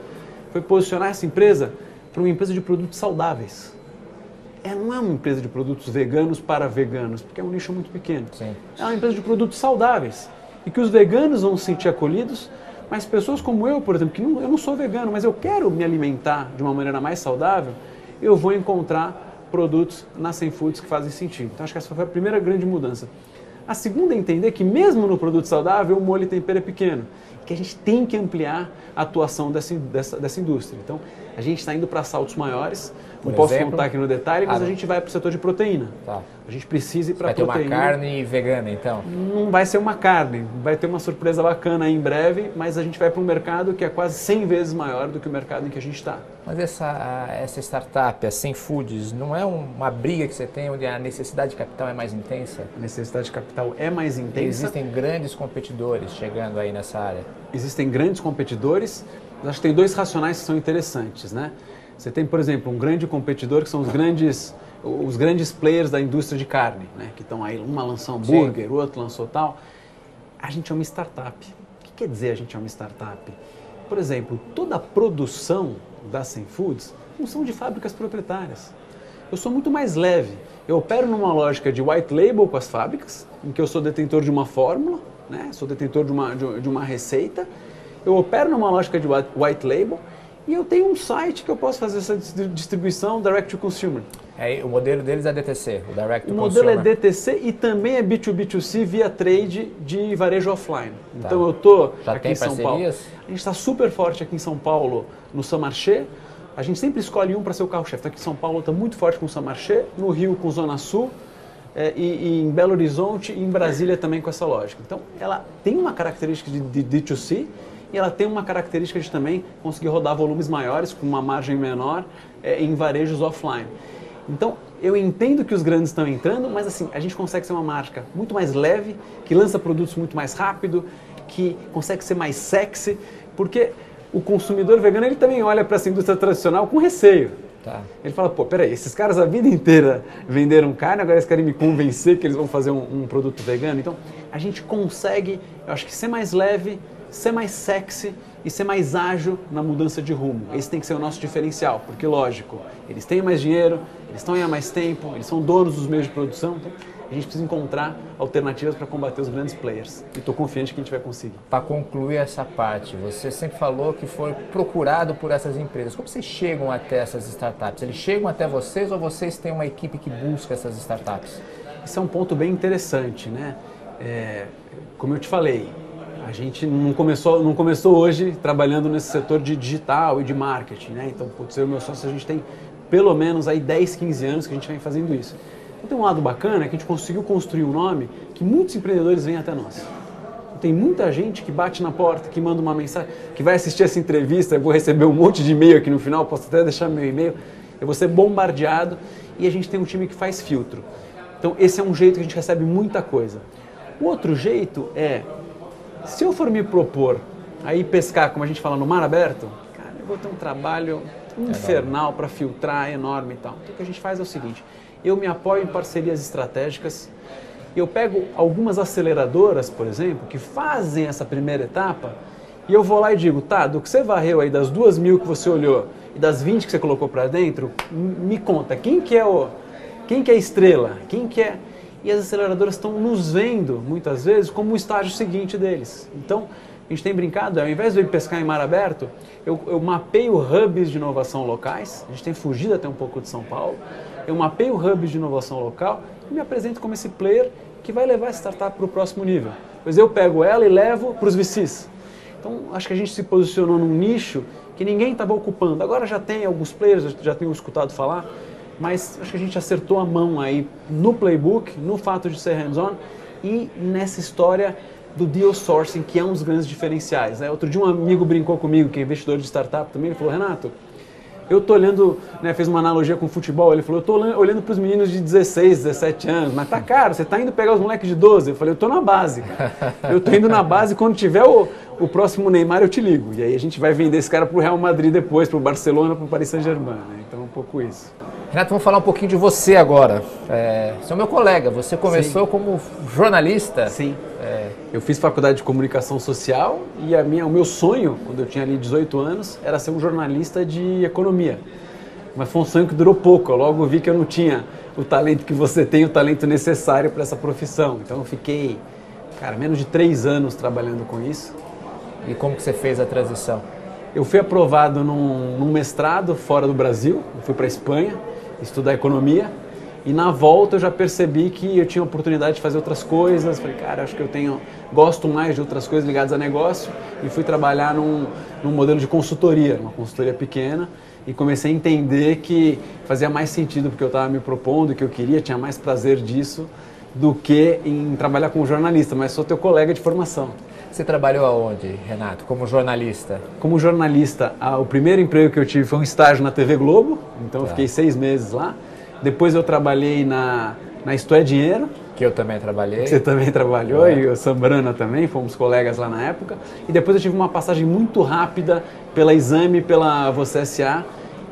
foi posicionar essa empresa para uma empresa de produtos saudáveis é, não é uma empresa de produtos veganos para veganos, porque é um nicho muito pequeno.
Sim.
É uma empresa de produtos saudáveis e que os veganos vão se sentir acolhidos, mas pessoas como eu, por exemplo, que não, eu não sou vegano, mas eu quero me alimentar de uma maneira mais saudável, eu vou encontrar produtos na Sem Foods que fazem sentido. Então acho que essa foi a primeira grande mudança. A segunda é entender que mesmo no produto saudável o molho tempero é pequeno, que a gente tem que ampliar a atuação dessa, dessa, dessa indústria. Então a gente está indo para saltos maiores, não posso contar aqui no detalhe, mas ah, a gente vai para o setor de proteína.
Tá.
A gente precisa ir para proteína.
Vai ter uma carne vegana, então?
Não vai ser uma carne, vai ter uma surpresa bacana aí em breve, mas a gente vai para um mercado que é quase 100 vezes maior do que o mercado em que a gente está.
Mas essa, essa startup, a Sem Foods, não é uma briga que você tem onde a necessidade de capital é mais intensa?
A necessidade de capital é mais intensa.
Existem grandes competidores chegando aí nessa área?
Existem grandes competidores, acho que tem dois racionais que são interessantes, né? Você tem, por exemplo, um grande competidor que são os grandes, os grandes players da indústria de carne, né? que estão aí, uma lançou hambúrguer, o outro lançou tal. A gente é uma startup. O que quer dizer a gente é uma startup? Por exemplo, toda a produção da Sem Foods não são de fábricas proprietárias. Eu sou muito mais leve. Eu opero numa lógica de white label com as fábricas, em que eu sou detentor de uma fórmula, né? sou detentor de uma, de uma receita. Eu opero numa lógica de white label e eu tenho um site que eu posso fazer essa distribuição direct to consumer.
É, o modelo deles é DTC, o direct to
consumer. O modelo é DTC e também é B2B2C via trade de varejo offline. Tá. Então eu tô
Já
aqui em São
parcerias?
Paulo. A gente está super forte aqui em São Paulo no Samarché. A gente sempre escolhe um para ser o carro-chefe. Então, aqui em São Paulo está muito forte com o Samarché, no Rio com Zona Sul. É, e, e, em Belo Horizonte e em Brasília também com essa lógica. Então, ela tem uma característica de, de D2C e ela tem uma característica de também conseguir rodar volumes maiores, com uma margem menor, é, em varejos offline. Então, eu entendo que os grandes estão entrando, mas assim, a gente consegue ser uma marca muito mais leve, que lança produtos muito mais rápido, que consegue ser mais sexy, porque o consumidor vegano ele também olha para essa indústria tradicional com receio.
Tá.
Ele fala, pô, peraí, esses caras a vida inteira venderam carne, agora eles querem me convencer que eles vão fazer um, um produto vegano. Então, a gente consegue, eu acho que ser mais leve, ser mais sexy e ser mais ágil na mudança de rumo. Esse tem que ser o nosso diferencial, porque lógico, eles têm mais dinheiro, eles estão aí há mais tempo, eles são donos dos meios de produção, então a gente precisa encontrar alternativas para combater os grandes players. E estou confiante que a gente vai conseguir.
Para concluir essa parte, você sempre falou que foi procurado por essas empresas. Como vocês chegam até essas startups? Eles chegam até vocês ou vocês têm uma equipe que busca essas startups?
Esse é um ponto bem interessante, né? É, como eu te falei, a gente não começou, não começou hoje trabalhando nesse setor de digital e de marketing, né? Então, putz, eu e meu sócio, a gente tem pelo menos aí 10, 15 anos que a gente vem fazendo isso. Então, tem um lado bacana que a gente conseguiu construir um nome que muitos empreendedores vêm até nós. Tem muita gente que bate na porta, que manda uma mensagem, que vai assistir essa entrevista, eu vou receber um monte de e-mail aqui no final, posso até deixar meu e-mail, eu vou ser bombardeado e a gente tem um time que faz filtro. Então esse é um jeito que a gente recebe muita coisa. O outro jeito é, se eu for me propor aí pescar, como a gente fala, no mar aberto, cara, eu vou ter um trabalho infernal para filtrar, enorme e tal. Então o que a gente faz é o seguinte, eu me apoio em parcerias estratégicas, eu pego algumas aceleradoras, por exemplo, que fazem essa primeira etapa, e eu vou lá e digo, tá, do que você varreu aí das duas mil que você olhou e das 20 que você colocou para dentro, me conta, quem que é o quem que é estrela? Quem que é? E as aceleradoras estão nos vendo, muitas vezes, como o estágio seguinte deles. Então, a gente tem brincado, ao invés de eu ir pescar em mar aberto, eu, eu mapeio hubs de inovação locais, a gente tem fugido até um pouco de São Paulo, eu mapeio hubs de inovação local e me apresento como esse player que vai levar a startup para o próximo nível. Pois eu pego ela e levo para os VCs. Então, acho que a gente se posicionou num nicho que ninguém estava ocupando. Agora já tem alguns players, já tenho escutado falar, mas acho que a gente acertou a mão aí no playbook, no fato de ser hands-on e nessa história do deal sourcing, que é um dos grandes diferenciais. Né? Outro dia um amigo brincou comigo, que é investidor de startup também, ele falou, Renato, eu tô olhando, né, fez uma analogia com o futebol, ele falou, eu tô olhando para os meninos de 16, 17 anos, mas tá caro, você tá indo pegar os moleques de 12? Eu falei, eu tô na base, eu tô indo na base, quando tiver o, o próximo Neymar eu te ligo. E aí a gente vai vender esse cara pro Real Madrid depois, pro Barcelona, pro Paris Saint-Germain, né? então é um pouco isso.
Renato, vamos falar um pouquinho de você agora. É, você é o meu colega, você começou Sim. como jornalista.
Sim. É... Eu fiz faculdade de comunicação social e a minha, o meu sonho, quando eu tinha ali 18 anos, era ser um jornalista de economia. Mas foi um sonho que durou pouco. Eu logo vi que eu não tinha o talento que você tem, o talento necessário para essa profissão. Então eu fiquei, cara, menos de três anos trabalhando com isso.
E como que você fez a transição?
Eu fui aprovado num, num mestrado fora do Brasil, eu fui para a Espanha estudar economia e na volta eu já percebi que eu tinha oportunidade de fazer outras coisas. Falei, cara, acho que eu tenho, gosto mais de outras coisas ligadas a negócio e fui trabalhar num, num modelo de consultoria, uma consultoria pequena e comecei a entender que fazia mais sentido porque eu estava me propondo, que eu queria, tinha mais prazer disso do que em trabalhar como jornalista, mas sou teu colega de formação.
Você trabalhou aonde, Renato, como jornalista?
Como jornalista, o primeiro emprego que eu tive foi um estágio na TV Globo, então tá. eu fiquei seis meses lá. Depois eu trabalhei na, na Isto é Dinheiro.
Que eu também trabalhei.
Você também [laughs] trabalhou, é. e o Sambrana também, fomos colegas lá na época. E depois eu tive uma passagem muito rápida pela Exame, pela Você SA.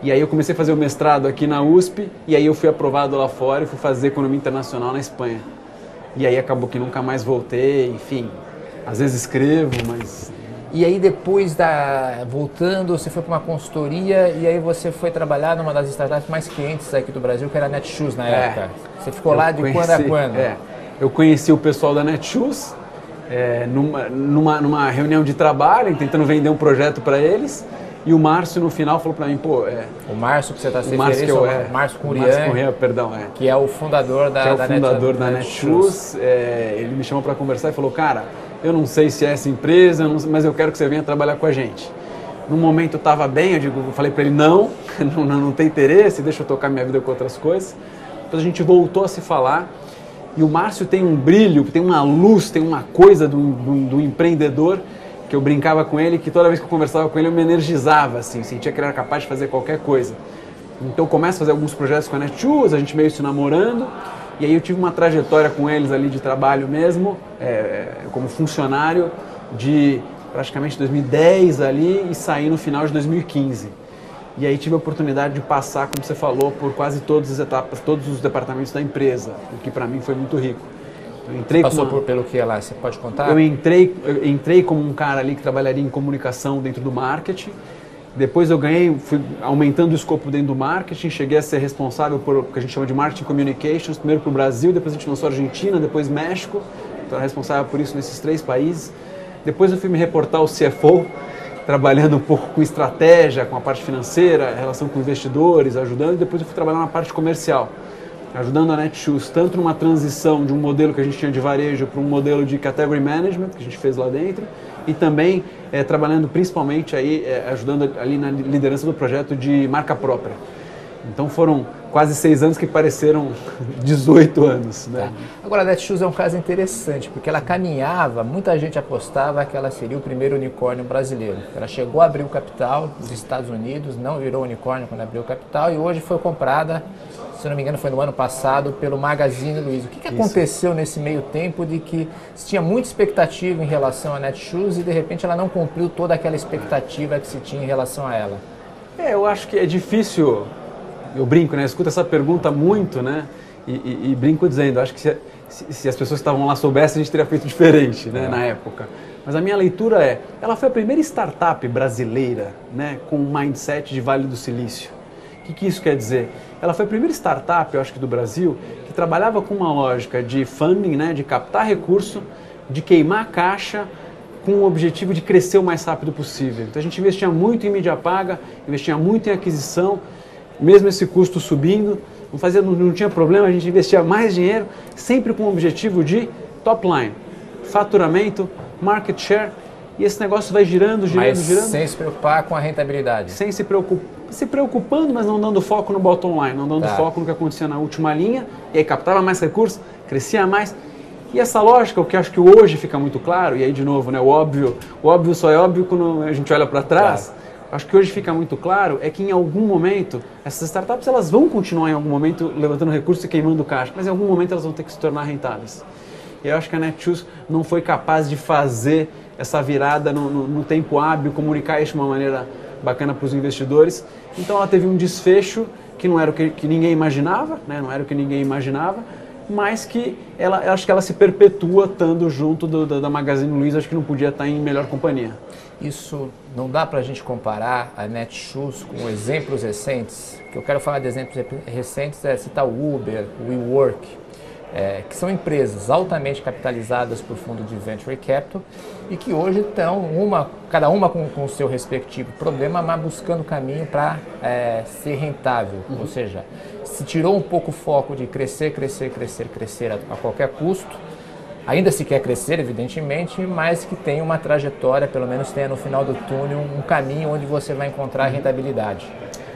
E aí eu comecei a fazer o mestrado aqui na USP, e aí eu fui aprovado lá fora e fui fazer Economia Internacional na Espanha. E aí acabou que nunca mais voltei, enfim, às vezes escrevo, mas.
E aí depois da voltando, você foi para uma consultoria e aí você foi trabalhar numa das startups mais clientes aqui do Brasil, que era a Netshoes na é, época. Você ficou lá de conheci, quando a quando? É,
eu conheci o pessoal da Netshoes é, numa, numa, numa reunião de trabalho, tentando vender um projeto para eles. E o Márcio no final falou para mim, pô, é,
o Márcio que você está se
referindo,
é, Márcio Curian,
Márcio Curian, perdão, é,
que é o fundador da,
que é o
da
fundador Net, da Netshoes. É, ele me chamou para conversar e falou, cara, eu não sei se é essa empresa, mas eu quero que você venha trabalhar com a gente. No momento estava bem, eu, digo, eu falei para ele [laughs] não, não, não tem interesse, deixa eu tocar minha vida com outras coisas. Depois a gente voltou a se falar e o Márcio tem um brilho, tem uma luz, tem uma coisa do, do, do empreendedor que eu brincava com ele, que toda vez que eu conversava com ele eu me energizava, assim, sentia que ele era capaz de fazer qualquer coisa. Então eu começo a fazer alguns projetos com a Netshoes, a gente meio se namorando, e aí eu tive uma trajetória com eles ali de trabalho mesmo, é, como funcionário, de praticamente 2010 ali e saí no final de 2015. E aí tive a oportunidade de passar, como você falou, por quase todas as etapas, todos os departamentos da empresa, o que para mim foi muito rico.
Eu entrei Passou uma... por, pelo que lá, você pode contar?
Eu entrei, eu entrei como um cara ali que trabalharia em comunicação dentro do marketing, depois eu ganhei, fui aumentando o escopo dentro do marketing, cheguei a ser responsável por o que a gente chama de marketing communications, primeiro para o Brasil, depois a gente lançou a Argentina, depois México, então era responsável por isso nesses três países. Depois eu fui me reportar ao CFO, trabalhando um pouco com estratégia, com a parte financeira, relação com investidores, ajudando, e depois eu fui trabalhar na parte comercial, ajudando a Netshoes, tanto numa transição de um modelo que a gente tinha de varejo para um modelo de category management, que a gente fez lá dentro, e também é, trabalhando principalmente aí, é, ajudando ali na liderança do projeto de marca própria. Então foram quase seis anos que pareceram [laughs] 18 anos. Né? Tá.
Agora, a Netshoes é um caso interessante, porque ela caminhava, muita gente apostava que ela seria o primeiro unicórnio brasileiro. Ela chegou a abrir o capital dos Estados Unidos, não virou unicórnio quando abriu o capital, e hoje foi comprada, se não me engano, foi no ano passado, pelo Magazine Luiza. O que, que aconteceu nesse meio tempo de que se tinha muita expectativa em relação à Netshoes e de repente ela não cumpriu toda aquela expectativa que se tinha em relação a ela?
É, eu acho que é difícil eu brinco, né? Eu escuto essa pergunta muito, né? E, e, e brinco dizendo, acho que se, se, se, as pessoas que estavam lá soubessem, a gente teria feito diferente, né? É. Na época. Mas a minha leitura é, ela foi a primeira startup brasileira, né? Com um mindset de Vale do Silício. O que, que isso quer dizer? Ela foi a primeira startup, eu acho que do Brasil, que trabalhava com uma lógica de funding, né? De captar recurso, de queimar a caixa, com o objetivo de crescer o mais rápido possível. Então a gente investia muito em mídia paga, investia muito em aquisição, mesmo esse custo subindo, não, fazia, não, não tinha problema, a gente investia mais dinheiro, sempre com o objetivo de top line, faturamento, market share, e esse negócio vai girando, girando,
mas
girando.
Sem se preocupar com a rentabilidade.
Sem se preocupar, se preocupando, mas não dando foco no bottom line, não dando tá. foco no que acontecia na última linha, e aí captava mais recursos, crescia mais. E essa lógica, o que acho que hoje fica muito claro, e aí de novo, né, o óbvio, o óbvio só é óbvio quando a gente olha para trás. Claro acho que hoje fica muito claro é que em algum momento essas startups elas vão continuar em algum momento levantando recursos e queimando caixa, mas em algum momento elas vão ter que se tornar rentáveis. E eu acho que a Netshoes não foi capaz de fazer essa virada no, no, no tempo hábil, comunicar isso de uma maneira bacana para os investidores. Então ela teve um desfecho que não era o que, que ninguém imaginava, né? não era o que ninguém imaginava, mas que ela, acho que ela se perpetua estando junto do, da, da Magazine Luiza, acho que não podia estar em melhor companhia.
Isso não dá para a gente comparar a Netshoes com exemplos recentes. O que eu quero falar de exemplos recentes é citar o Uber, o WeWork, é, que são empresas altamente capitalizadas por fundo de venture capital e que hoje estão uma, cada uma com o seu respectivo problema, mas buscando caminho para é, ser rentável. Uhum. Ou seja, se tirou um pouco o foco de crescer, crescer, crescer, crescer a, a qualquer custo Ainda se quer crescer, evidentemente, mas que tenha uma trajetória, pelo menos tenha no final do túnel um caminho onde você vai encontrar rentabilidade.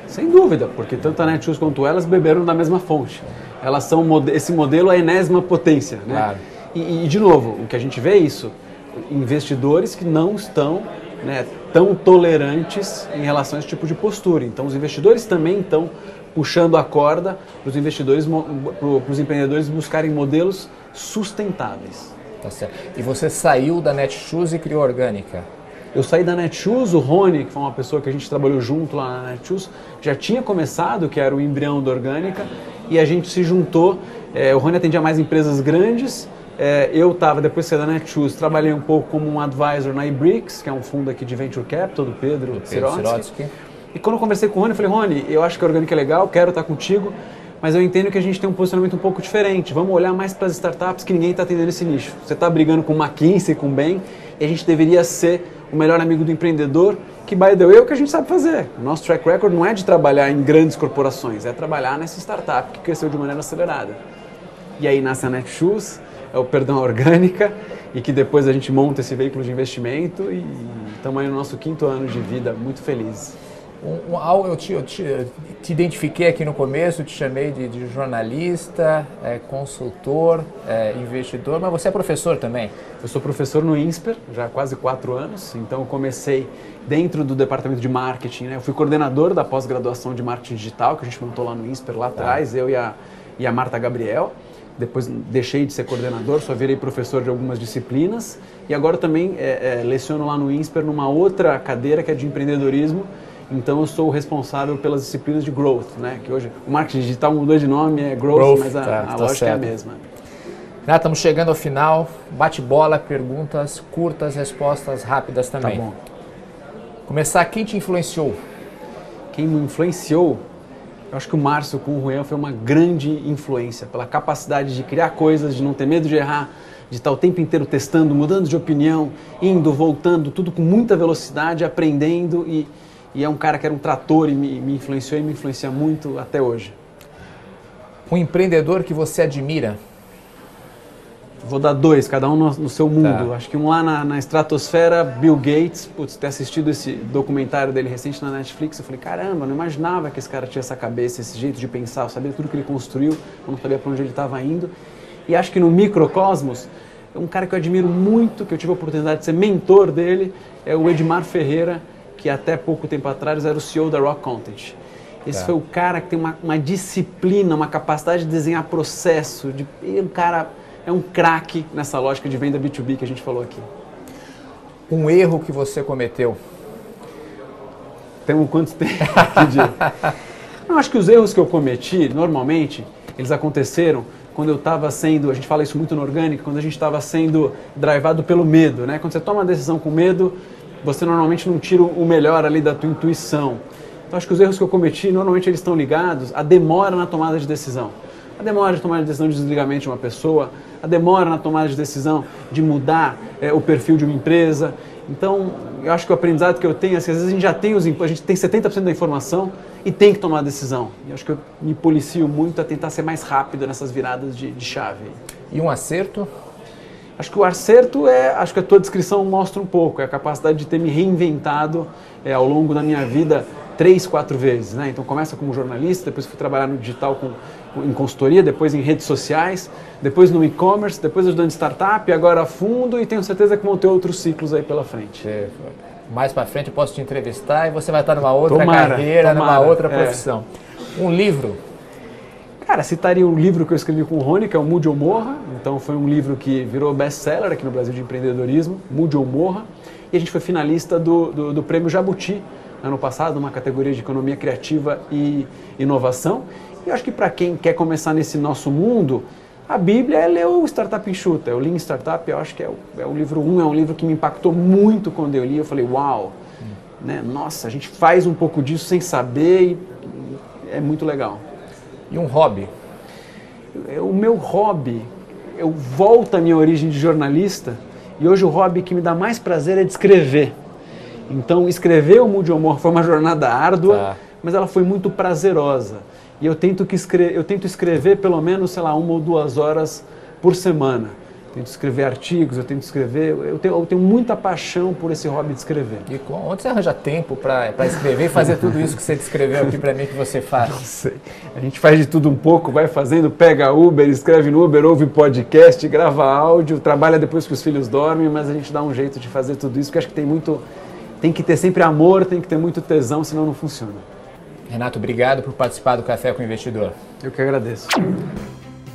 Sem dúvida, porque tanto a Netshoes quanto elas beberam da mesma fonte. Elas são esse modelo é a enésima potência, né? Claro. E, e, de novo, o que a gente vê é isso, investidores que não estão né, tão tolerantes em relação a esse tipo de postura. Então, os investidores também estão puxando a corda para os investidores, para os empreendedores buscarem modelos sustentáveis.
Tá certo. E você saiu da Netshoes e criou Orgânica?
Eu saí da Netshoes, o Rony, que foi uma pessoa que a gente trabalhou junto lá na Netshoes, já tinha começado, que era o embrião da Orgânica, e a gente se juntou. É, o Rony atendia mais empresas grandes, é, eu estava, depois de sair da Netshoes, trabalhei um pouco como um advisor na iBricks, que é um fundo aqui de Venture Capital, do Pedro, Pedro Sirotsky. E quando eu conversei com o Rony, eu falei, Rony, eu acho que a Orgânica é legal, quero estar contigo, mas eu entendo que a gente tem um posicionamento um pouco diferente. Vamos olhar mais para as startups que ninguém está atendendo esse nicho. Você está brigando com McKinsey, com Bain, e a gente deveria ser o melhor amigo do empreendedor, que, by the way, é o que a gente sabe fazer. O nosso track record não é de trabalhar em grandes corporações, é trabalhar nessa startup que cresceu de maneira acelerada. E aí nasce a Netshoes, é o Perdão Orgânica, e que depois a gente monta esse veículo de investimento e estamos aí no nosso quinto ano de vida, muito felizes.
Um, um, eu, te, eu te, te, identifiquei aqui no começo, te chamei de, de jornalista, é, consultor, é, investidor, mas você é professor também?
Eu sou professor no INSPER, já há quase quatro anos, então comecei dentro do departamento de marketing, né? eu fui coordenador da pós-graduação de marketing digital, que a gente montou lá no INSPER lá atrás, tá. eu e a, e a Marta Gabriel depois deixei de ser coordenador, só virei professor de algumas disciplinas e agora também é, é, leciono lá no INSPER numa outra cadeira que é de empreendedorismo então eu sou o responsável pelas disciplinas de growth, né? Que hoje o marketing digital mudou de nome, é growth, growth mas a, tá, a tá lógica certo. é a mesma.
Já estamos chegando ao final. Bate bola, perguntas curtas, respostas rápidas também. Tá bom. Começar, quem te influenciou?
Quem me influenciou? Eu acho que o Márcio com o Juan foi uma grande influência pela capacidade de criar coisas, de não ter medo de errar, de estar o tempo inteiro testando, mudando de opinião, indo, voltando, tudo com muita velocidade, aprendendo e, e é um cara que era um trator e me, me influenciou e me influencia muito até hoje.
Um empreendedor que você admira?
Vou dar dois, cada um no, no seu mundo. Tá. Acho que um lá na, na, estratosfera, Bill Gates, putz, ter assistido esse documentário dele recente na Netflix, eu falei, caramba, não imaginava que esse cara tinha essa cabeça, esse jeito de pensar, eu sabia tudo que ele construiu, eu não sabia para onde ele estava indo. E acho que no microcosmos, um cara que eu admiro muito, que eu tive a oportunidade de ser mentor dele, é o Edmar Ferreira, que até pouco tempo atrás era o CEO da Rock Content. Esse tá. foi o cara que tem uma, uma, disciplina, uma capacidade de desenhar processo, de, um cara é um craque nessa lógica de venda B2B que a gente falou aqui.
Um erro que você cometeu?
Tem um quanto [laughs] tempo Eu acho que os erros que eu cometi, normalmente, eles aconteceram quando eu estava sendo, a gente fala isso muito no orgânico, quando a gente estava sendo drivado pelo medo, né? Quando você toma uma decisão com medo, você normalmente não tira o melhor ali da tua intuição. Então acho que os erros que eu cometi, normalmente eles estão ligados à demora na tomada de decisão. A demora de tomar a decisão de desligamento de uma pessoa, a demora na tomada de decisão de mudar é, o perfil de uma empresa. Então, eu acho que o aprendizado que eu tenho é que às vezes a gente já tem os a gente tem 70% da informação e tem que tomar a decisão. E acho que eu me policio muito a tentar ser mais rápido nessas viradas de, de chave.
E um acerto?
Acho que o acerto é, acho que a tua descrição mostra um pouco, é a capacidade de ter me reinventado é, ao longo da minha vida três, quatro vezes. Né? Então começa como jornalista, depois fui trabalhar no digital com, em consultoria, depois em redes sociais, depois no e-commerce, depois ajudando startup, agora fundo e tenho certeza que vão ter outros ciclos aí pela frente. É,
mais para frente eu posso te entrevistar e você vai estar numa outra tomara, carreira, tomara, numa outra é. profissão. É. Um livro
Cara, citaria um livro que eu escrevi com o Rony, que é o Mude ou Morra. Então foi um livro que virou best-seller aqui no Brasil de empreendedorismo, Mude ou Morra. E a gente foi finalista do, do, do Prêmio Jabuti, ano passado, numa categoria de economia criativa e inovação. E eu acho que para quem quer começar nesse nosso mundo, a Bíblia é ler o Startup Enxuta, é o Lean Startup, eu acho que é o, é o livro 1, um, é um livro que me impactou muito quando eu li. Eu falei, uau, né? nossa, a gente faz um pouco disso sem saber e é muito legal.
E um hobby?
O meu hobby, eu volto à minha origem de jornalista e hoje o hobby que me dá mais prazer é de escrever. Então, escrever o Mude Humor foi uma jornada árdua, tá. mas ela foi muito prazerosa. E eu tento, que escre eu tento escrever pelo menos, sei lá, uma ou duas horas por semana tento escrever artigos, eu tento escrever. Eu tenho, eu tenho muita paixão por esse hobby de escrever.
E onde você arranja tempo para escrever e fazer tudo isso que você descreveu aqui para mim que você faz? Não
sei. A gente faz de tudo um pouco, vai fazendo, pega Uber, escreve no Uber, ouve podcast, grava áudio, trabalha depois que os filhos dormem, mas a gente dá um jeito de fazer tudo isso, porque acho que tem muito. Tem que ter sempre amor, tem que ter muito tesão, senão não funciona.
Renato, obrigado por participar do Café com o Investidor.
Eu que agradeço.